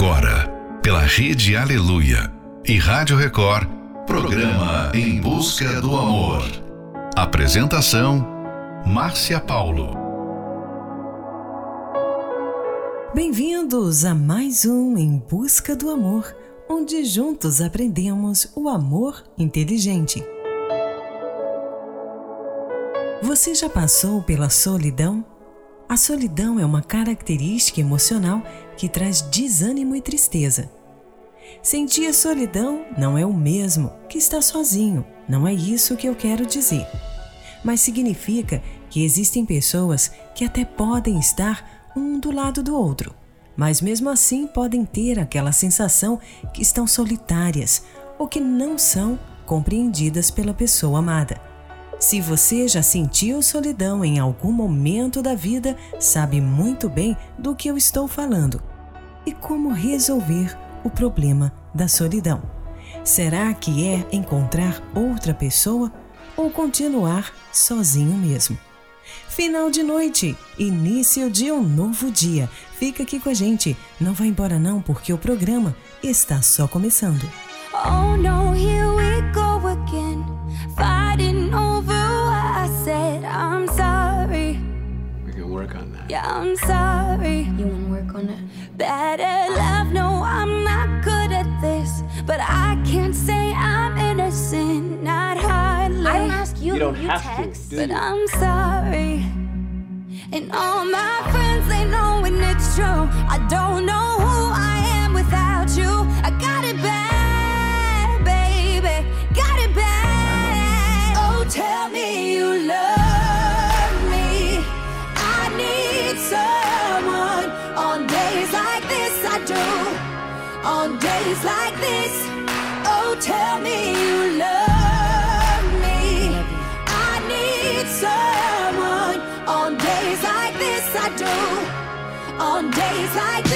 Agora, pela Rede Aleluia e Rádio Record, programa Em Busca do Amor. Apresentação: Márcia Paulo. Bem-vindos a mais um Em Busca do Amor, onde juntos aprendemos o amor inteligente. Você já passou pela solidão? A solidão é uma característica emocional que traz desânimo e tristeza. Sentir solidão não é o mesmo que estar sozinho, não é isso que eu quero dizer. Mas significa que existem pessoas que até podem estar um do lado do outro, mas mesmo assim podem ter aquela sensação que estão solitárias ou que não são compreendidas pela pessoa amada. Se você já sentiu solidão em algum momento da vida, sabe muito bem do que eu estou falando e como resolver o problema da solidão. Será que é encontrar outra pessoa ou continuar sozinho mesmo? Final de noite, início de um novo dia. Fica aqui com a gente, não vá embora não, porque o programa está só começando. Oh no, I'm sorry. You wanna work on it? Bad at love, no, I'm not good at this, but I can't say I'm innocent, not hardly. I don't ask you, You don't you have text. to, do but you? I'm sorry. And all my friends, they know when it's true. I don't know who I am without you. I got it bad, Days like this. Oh, tell me you love me. I need someone on days like this. I do. On days like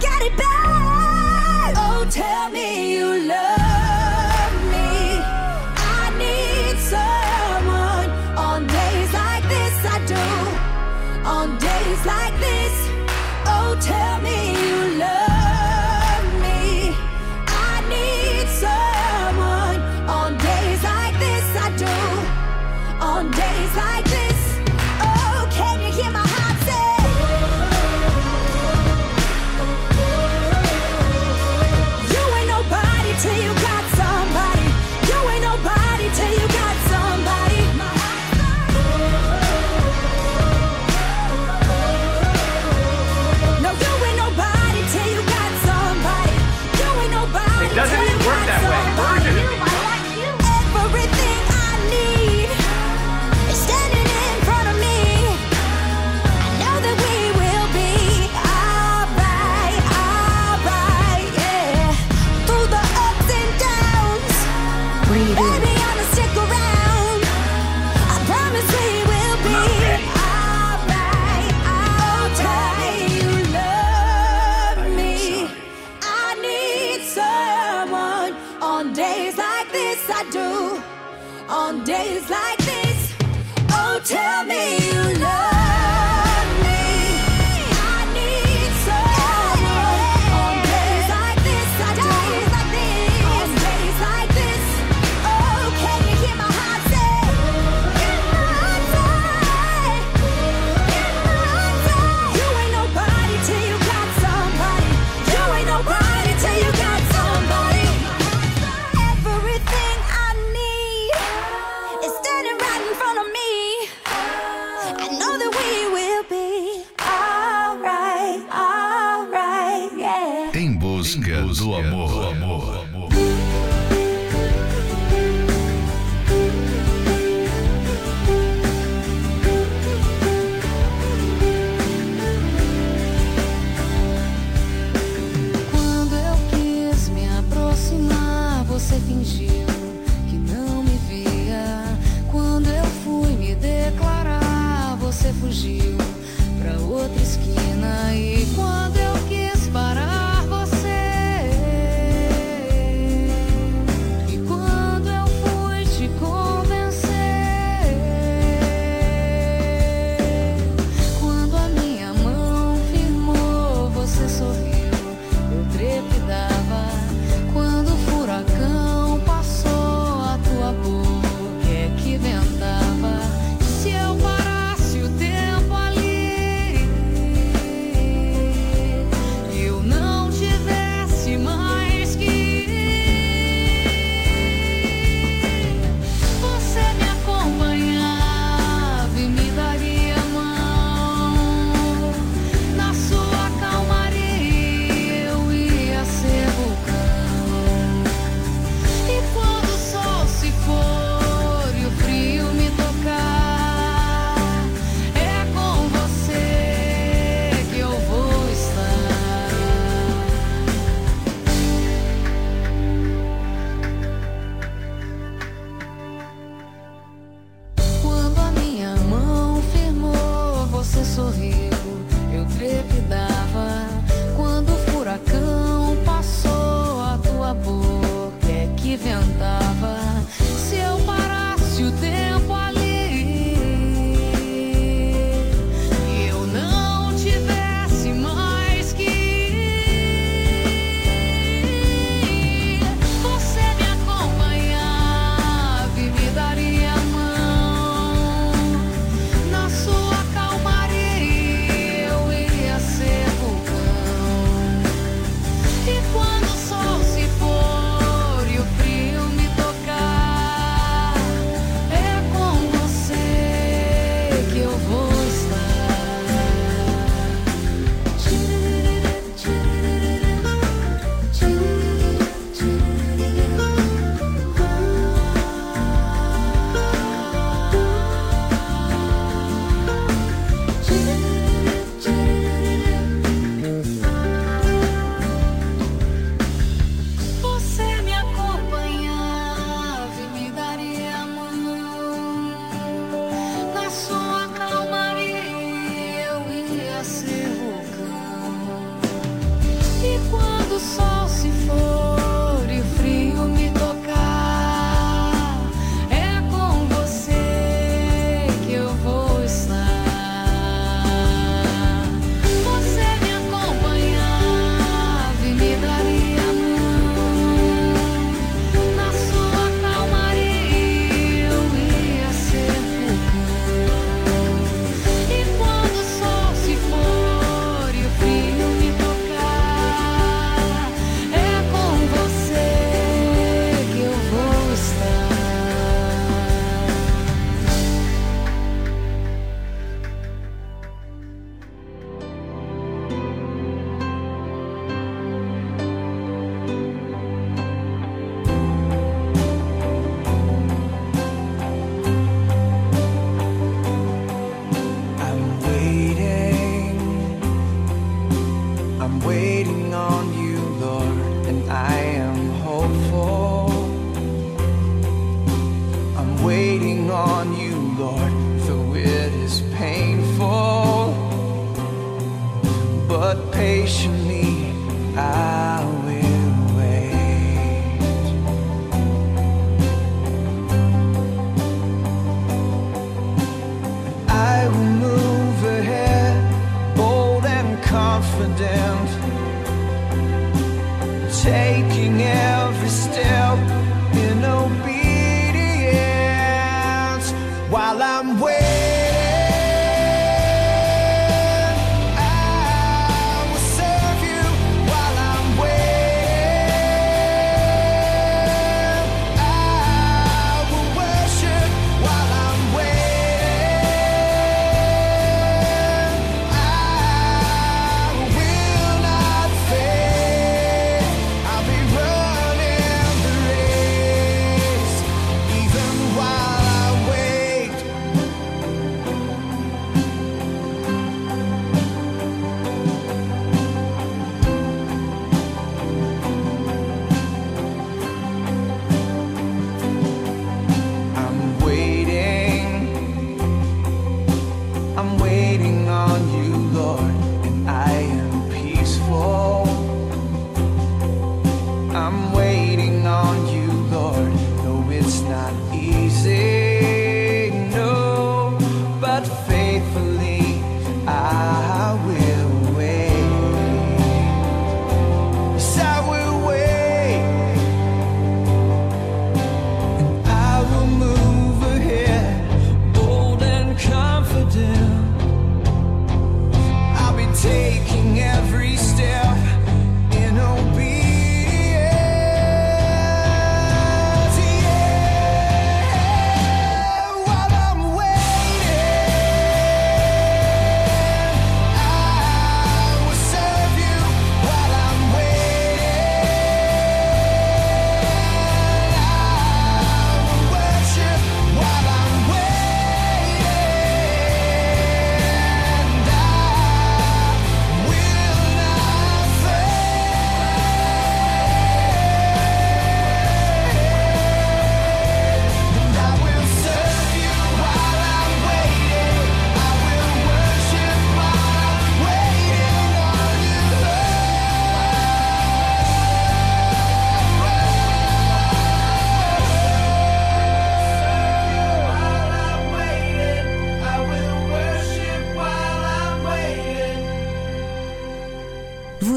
Got it bad.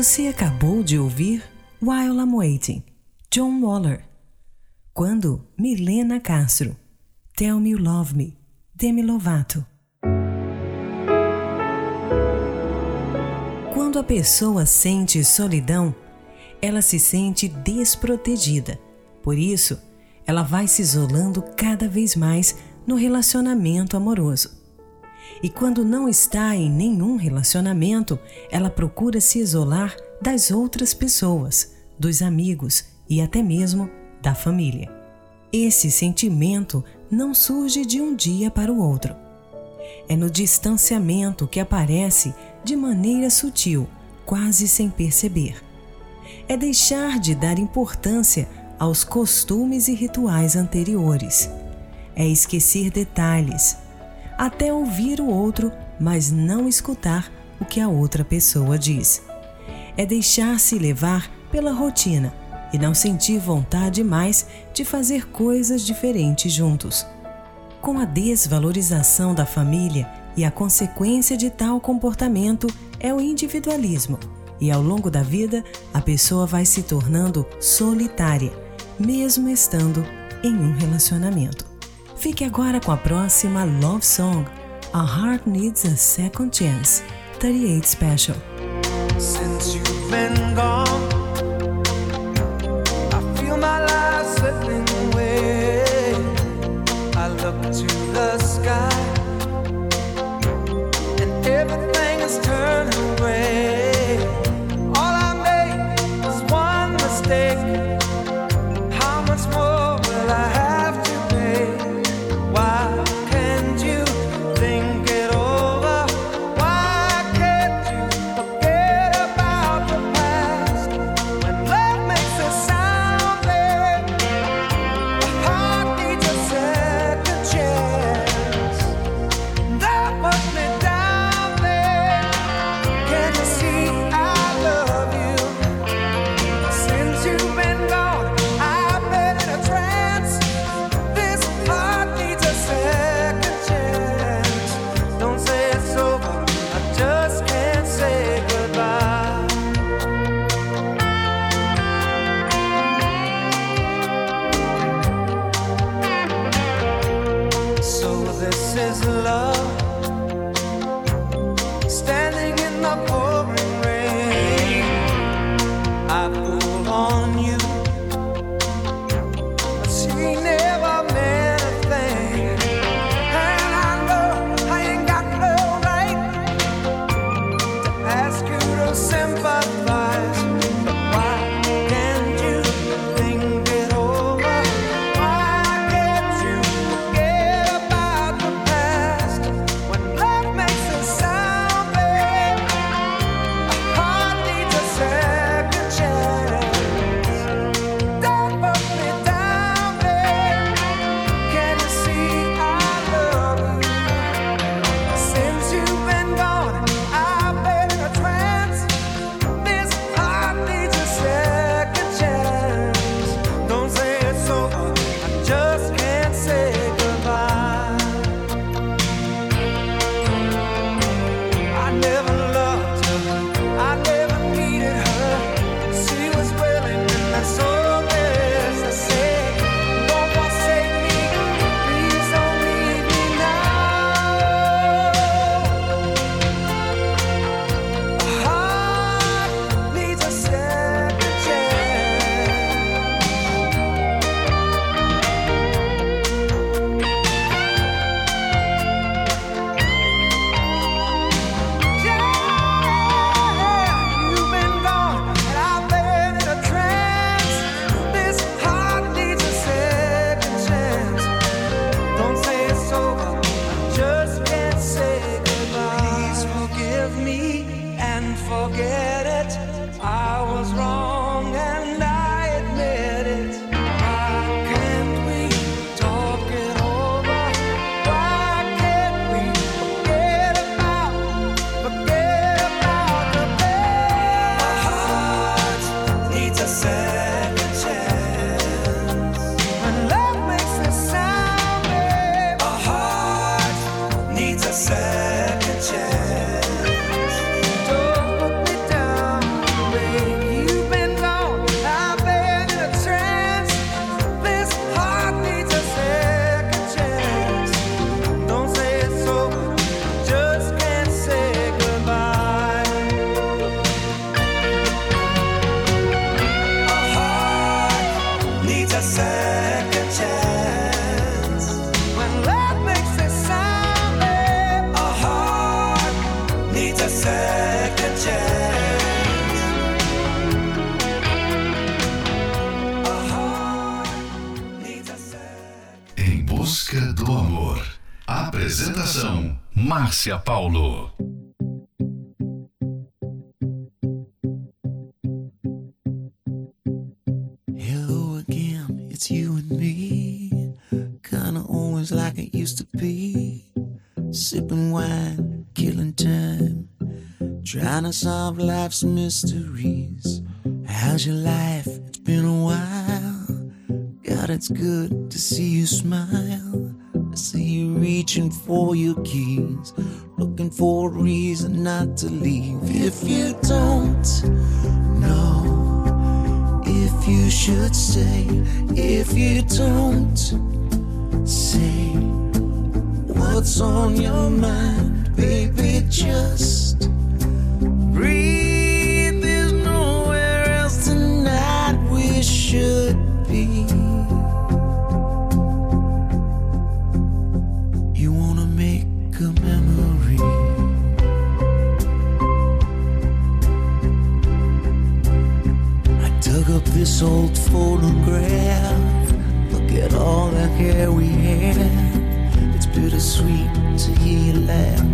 Você acabou de ouvir While I'm Waiting, John Waller. Quando Milena Castro, Tell Me You Love Me, Demi Lovato. Quando a pessoa sente solidão, ela se sente desprotegida. Por isso, ela vai se isolando cada vez mais no relacionamento amoroso. E quando não está em nenhum relacionamento, ela procura se isolar das outras pessoas, dos amigos e até mesmo da família. Esse sentimento não surge de um dia para o outro. É no distanciamento que aparece de maneira sutil, quase sem perceber. É deixar de dar importância aos costumes e rituais anteriores. É esquecer detalhes, até ouvir o outro, mas não escutar o que a outra pessoa diz. É deixar-se levar pela rotina e não sentir vontade mais de fazer coisas diferentes juntos. Com a desvalorização da família e a consequência de tal comportamento é o individualismo, e ao longo da vida a pessoa vai se tornando solitária, mesmo estando em um relacionamento. Fique agora com a próxima Love Song, A Heart Needs a Second Chance, 38 Special. Since you've been gone, sky, and everything is turning. Márcia Paulo. Hello again, it's you and me. Kinda always like it used to be. Sipping wine, killing time. Trying to solve life's mysteries. How's your life? It's been a while. God, it's good to see you smile. See you reaching for your keys. Looking for a reason not to leave. If you don't know if you should stay, if you don't say what's on your mind, baby, just breathe. This old photograph. Look at all the hair we had. It's bittersweet to hear you laugh.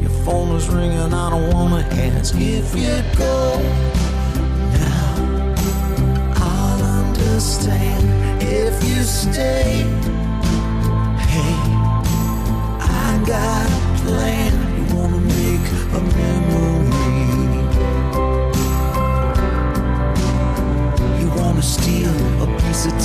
Your phone is ringing, I don't wanna ask if you'd go. Now I'll understand if you stay. Hey, I got a plan. You wanna make a memory.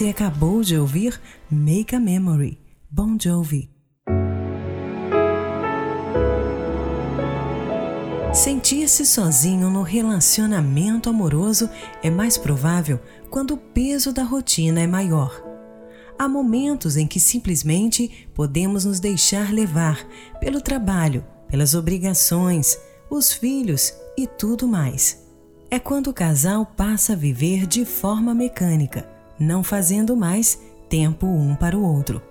Você acabou de ouvir Make a Memory, Bon Jovi. Sentir-se sozinho no relacionamento amoroso é mais provável quando o peso da rotina é maior. Há momentos em que simplesmente podemos nos deixar levar pelo trabalho, pelas obrigações, os filhos e tudo mais. É quando o casal passa a viver de forma mecânica, não fazendo mais tempo um para o outro.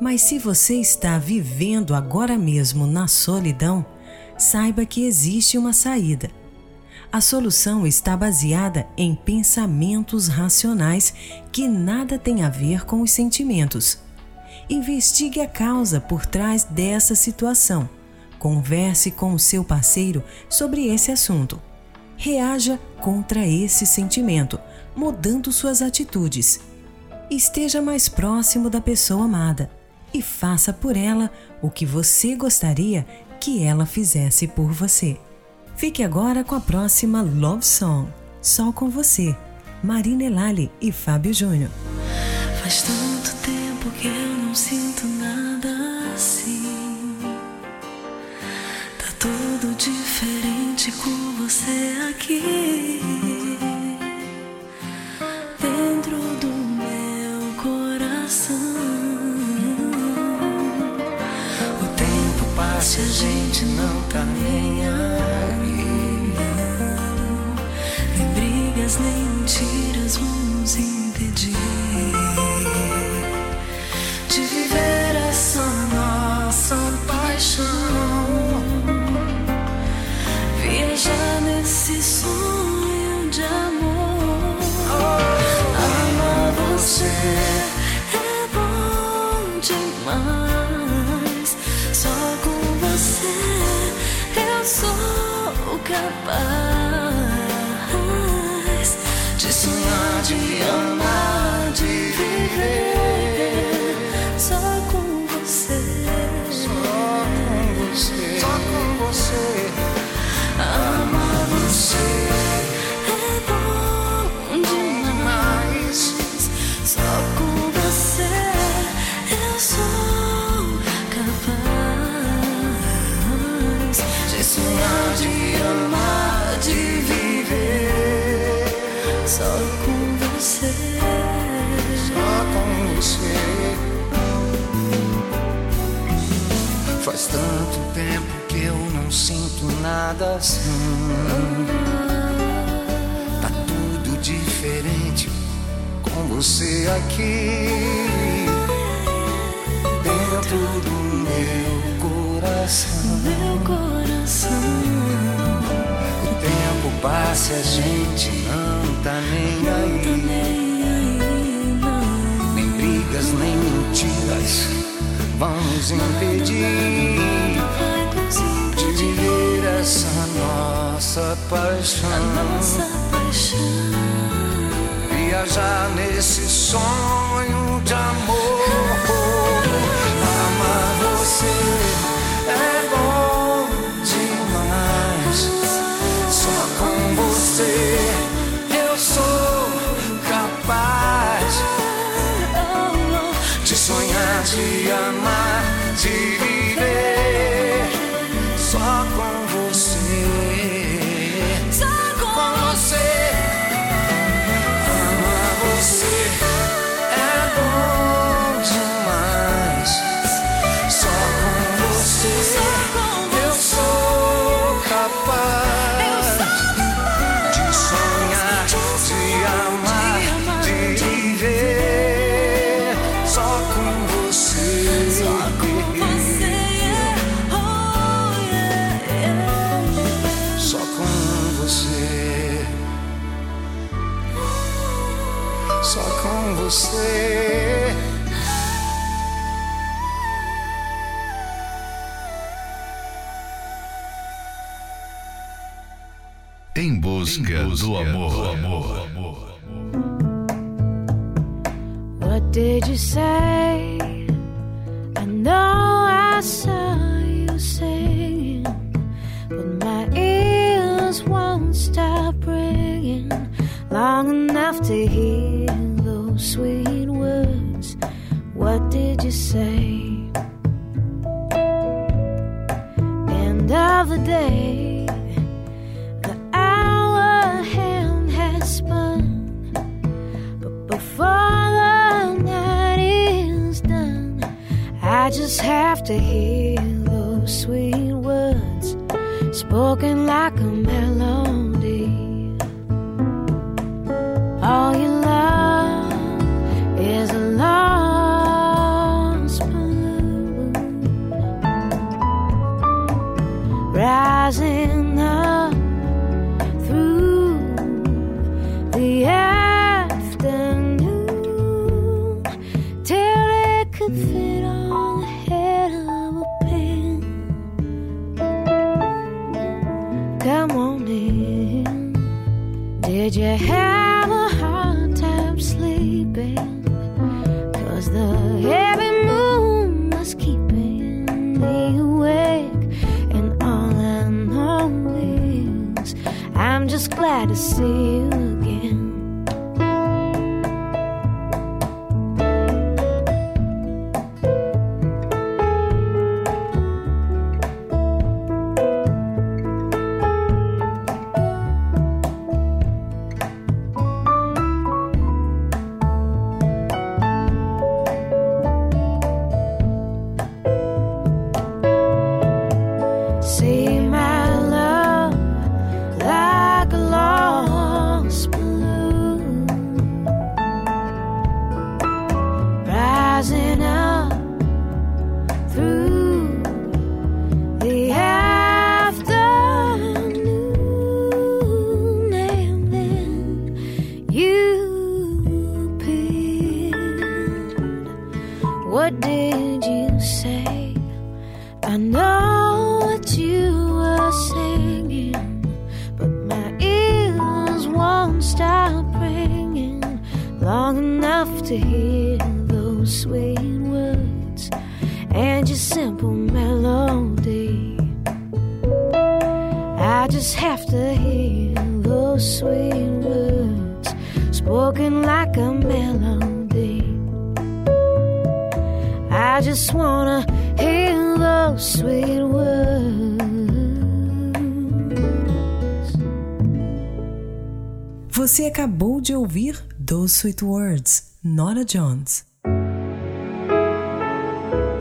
Mas se você está vivendo agora mesmo na solidão, saiba que existe uma saída. A solução está baseada em pensamentos racionais que nada tem a ver com os sentimentos. Investigue a causa por trás dessa situação. Converse com o seu parceiro sobre esse assunto. Reaja contra esse sentimento, mudando suas atitudes. Esteja mais próximo da pessoa amada e faça por ela o que você gostaria que ela fizesse por você. Fique agora com a próxima Love Song, Só com Você, Marina Elali e Fábio Júnior. Faz tanto tempo que eu não sinto nada assim. Tá tudo diferente com você aqui. Tempo passa e a gente não tá nem. Nem brigas, nem mentiras vão nos impedir nada assim. Tá tudo diferente com você aqui. Dentro do meu coração. Meu coração. O tempo passa e a gente não tá nem Tá aí. nem não. Nem brigas, nem mentiras vão nos impedir Viajar nesse sonho I saw you singing, but my ears won't stop ringing long enough to hear to hear those sweet words spoken like a Did you hear? Sweet Words, Nora Jones.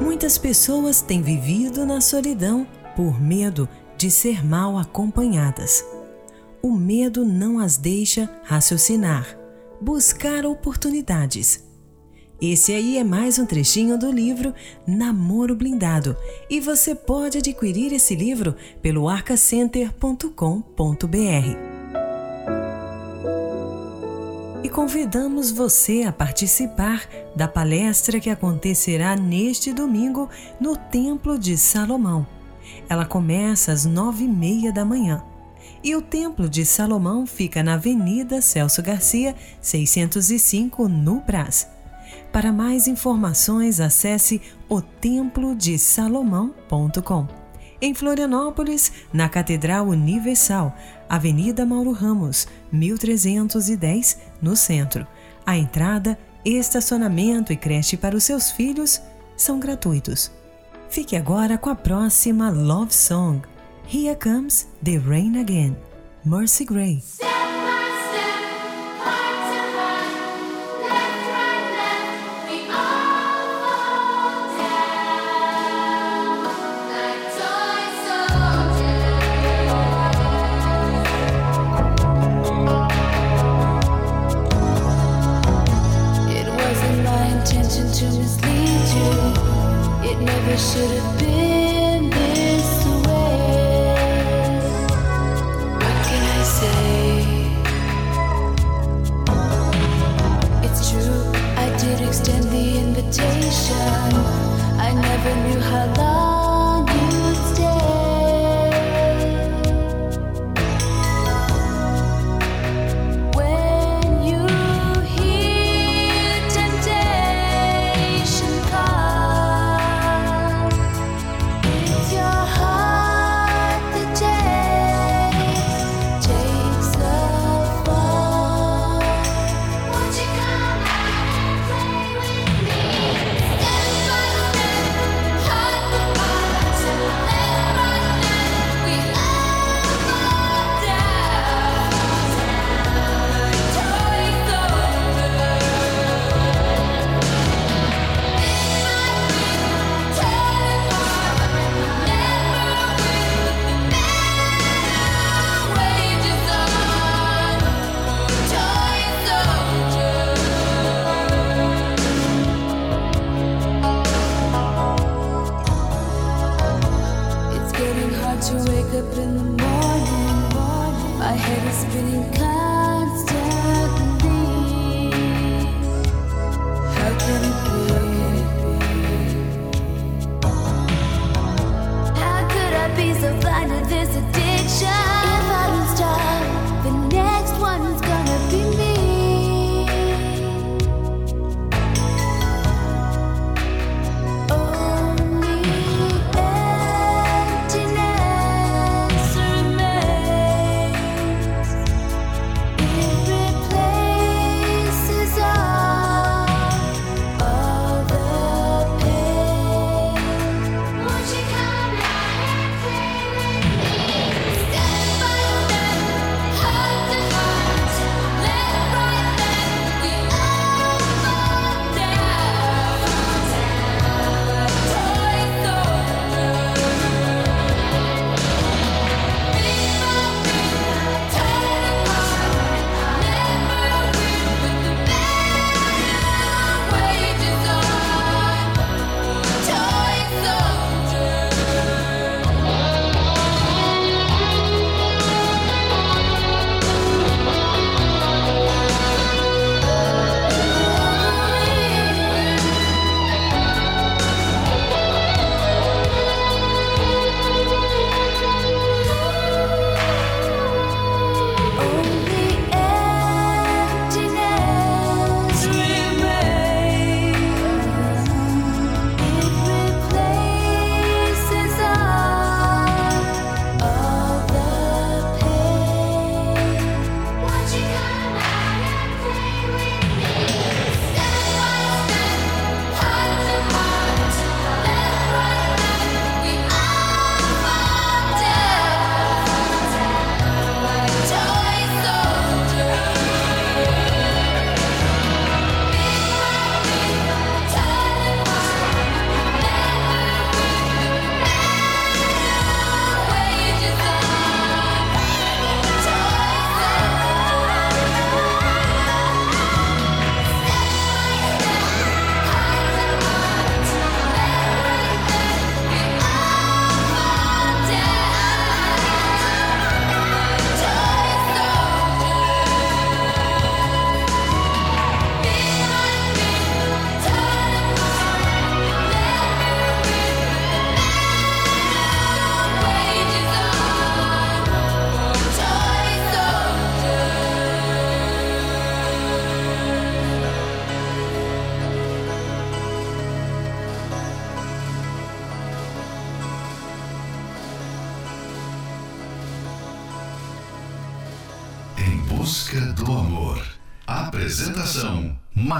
Muitas pessoas têm vivido na solidão por medo de ser mal acompanhadas. O medo não as deixa raciocinar, buscar oportunidades. Esse aí é mais um trechinho do livro Namoro Blindado e você pode adquirir esse livro pelo arcacenter.com.br. convidamos você a participar da palestra que acontecerá neste domingo no Templo de Salomão. Ela começa às nove e meia da manhã. E o Templo de Salomão fica na Avenida Celso Garcia, 605, no Brás. Para mais informações, acesse otemplodesalomão.com. Em Florianópolis, na Catedral Universal, Avenida Mauro Ramos, 1310, no centro. A entrada, estacionamento e creche para os seus filhos são gratuitos. Fique agora com a próxima Love Song. Here Comes the Rain Again, Mercy Gray. Extend the invitation. I never knew how long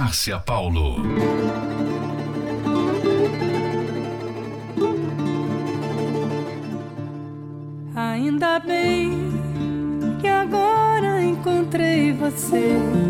Márcia Paulo. Ainda bem que agora encontrei você.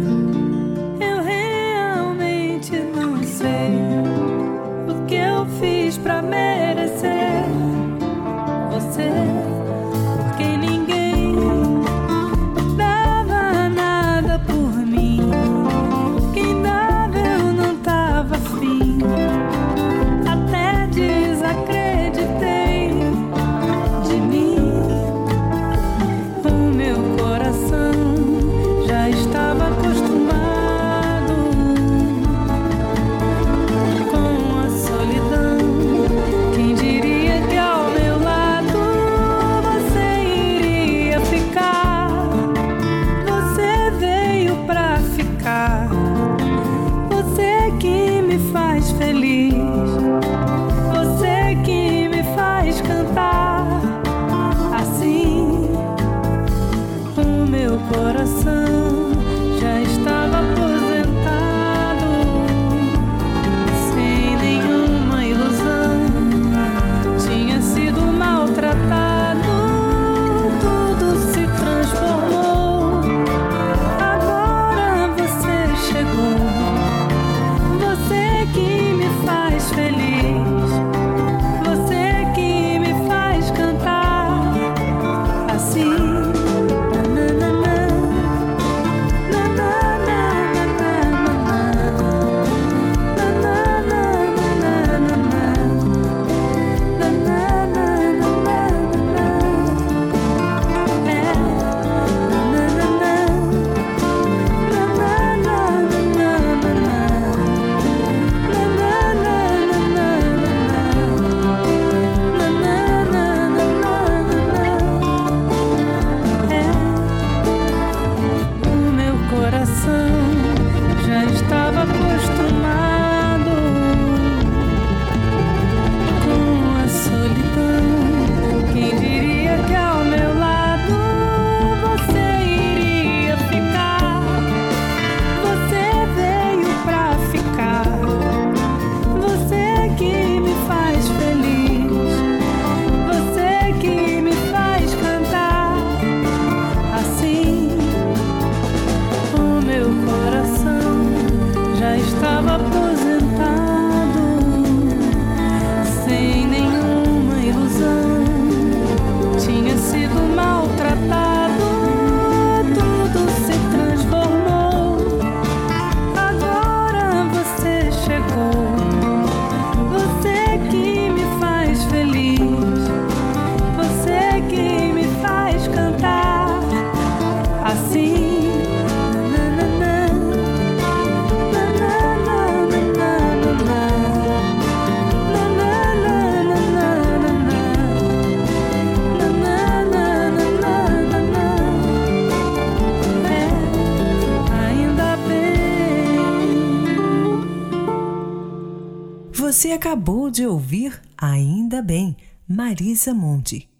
Acabou de ouvir Ainda Bem, Marisa Monte.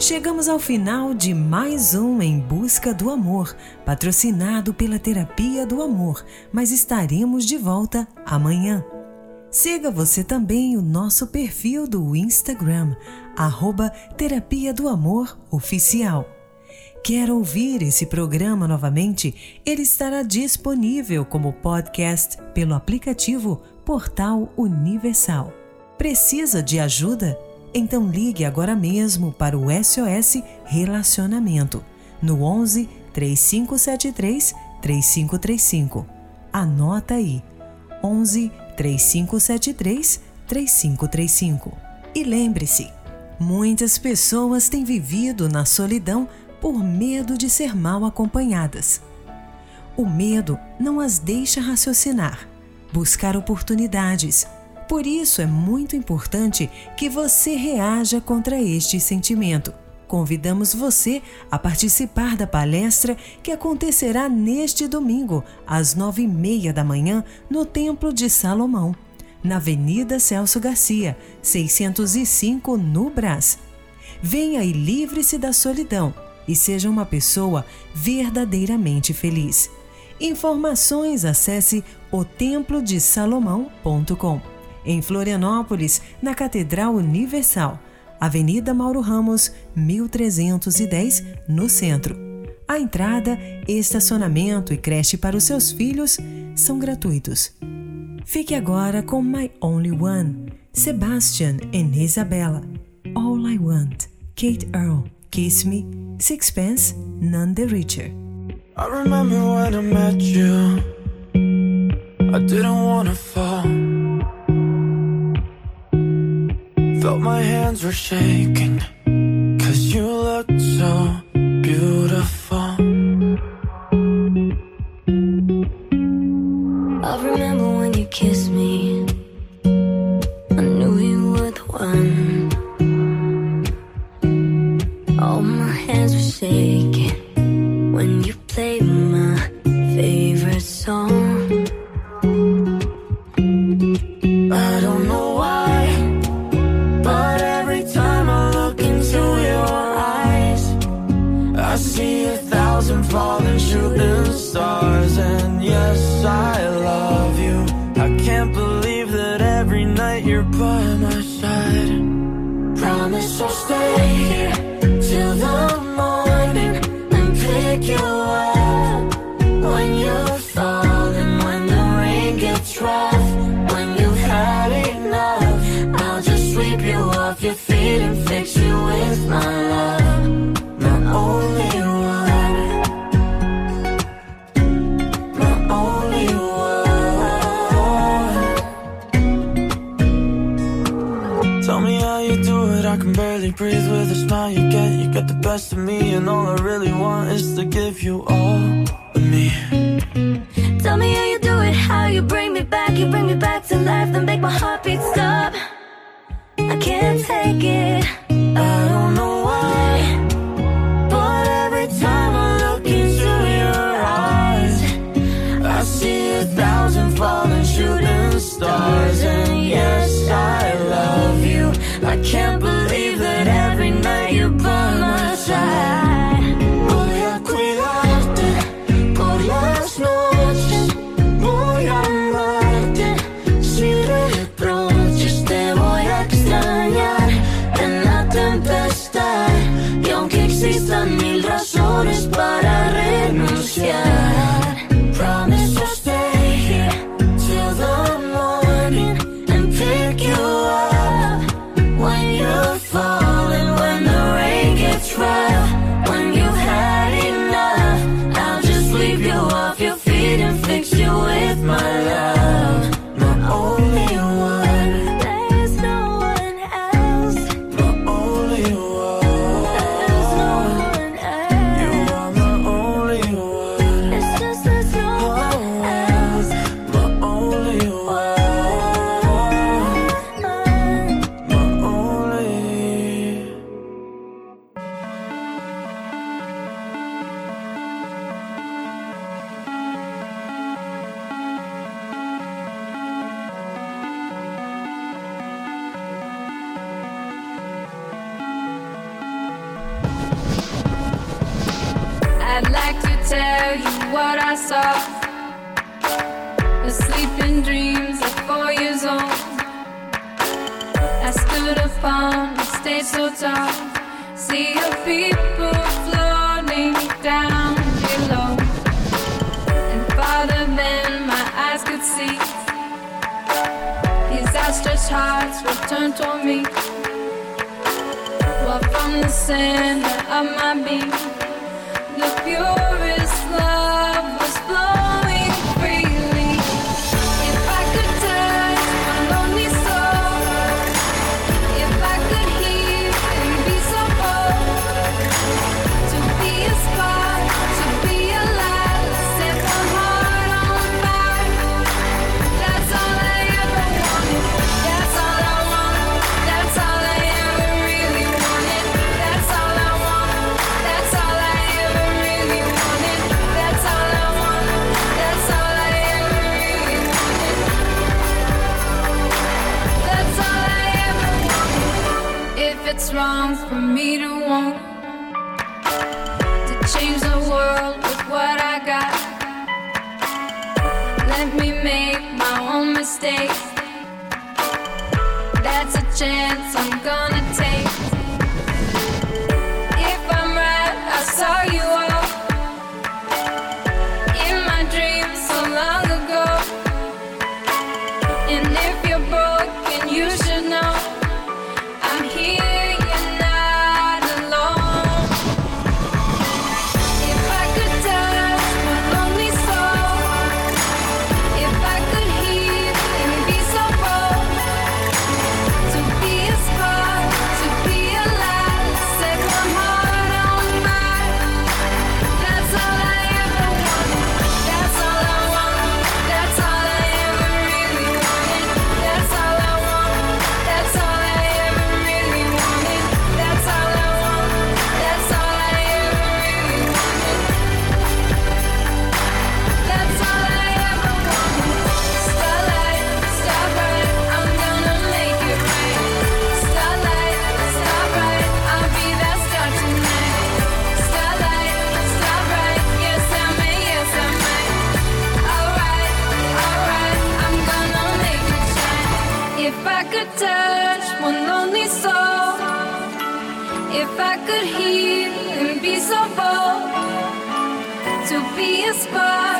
Chegamos ao final de mais um Em Busca do Amor, patrocinado pela Terapia do Amor, mas estaremos de volta amanhã. Siga você também o nosso perfil do Instagram, arroba Terapia do Amor Oficial. Quer ouvir esse programa novamente? Ele estará disponível como podcast pelo aplicativo Portal Universal. Precisa de ajuda? Então ligue agora mesmo para o SOS Relacionamento no 11 3573 3535. Anota aí. 11 3573 3535. E lembre-se, muitas pessoas têm vivido na solidão por medo de ser mal acompanhadas. O medo não as deixa raciocinar, buscar oportunidades. Por isso é muito importante que você reaja contra este sentimento. Convidamos você a participar da palestra que acontecerá neste domingo, às nove e meia da manhã, no Templo de Salomão, na Avenida Celso Garcia, 605, no Brás. Venha e livre-se da solidão e seja uma pessoa verdadeiramente feliz. Informações acesse otemplodesalomão.com. Em Florianópolis, na Catedral Universal, Avenida Mauro Ramos, 1310, no centro. A entrada, estacionamento e creche para os seus filhos são gratuitos. Fique agora com My Only One, Sebastian e Isabella. All I Want, Kate Earl. Kiss Me, Sixpence, None the Richer. I remember when I met you, I didn't wanna fall. Felt my hands were shaking, cause you looked so. Got the best of me and all I really want is to give you all of me. Tell me how you do it, how you bring me back. You bring me back to life, then make my heart beat stop. I can't take it. I don't know wrong for me to want to change the world with what I got. Let me make my own mistakes. That's a chance I'm gonna take. could heal and be so bold to be a spark.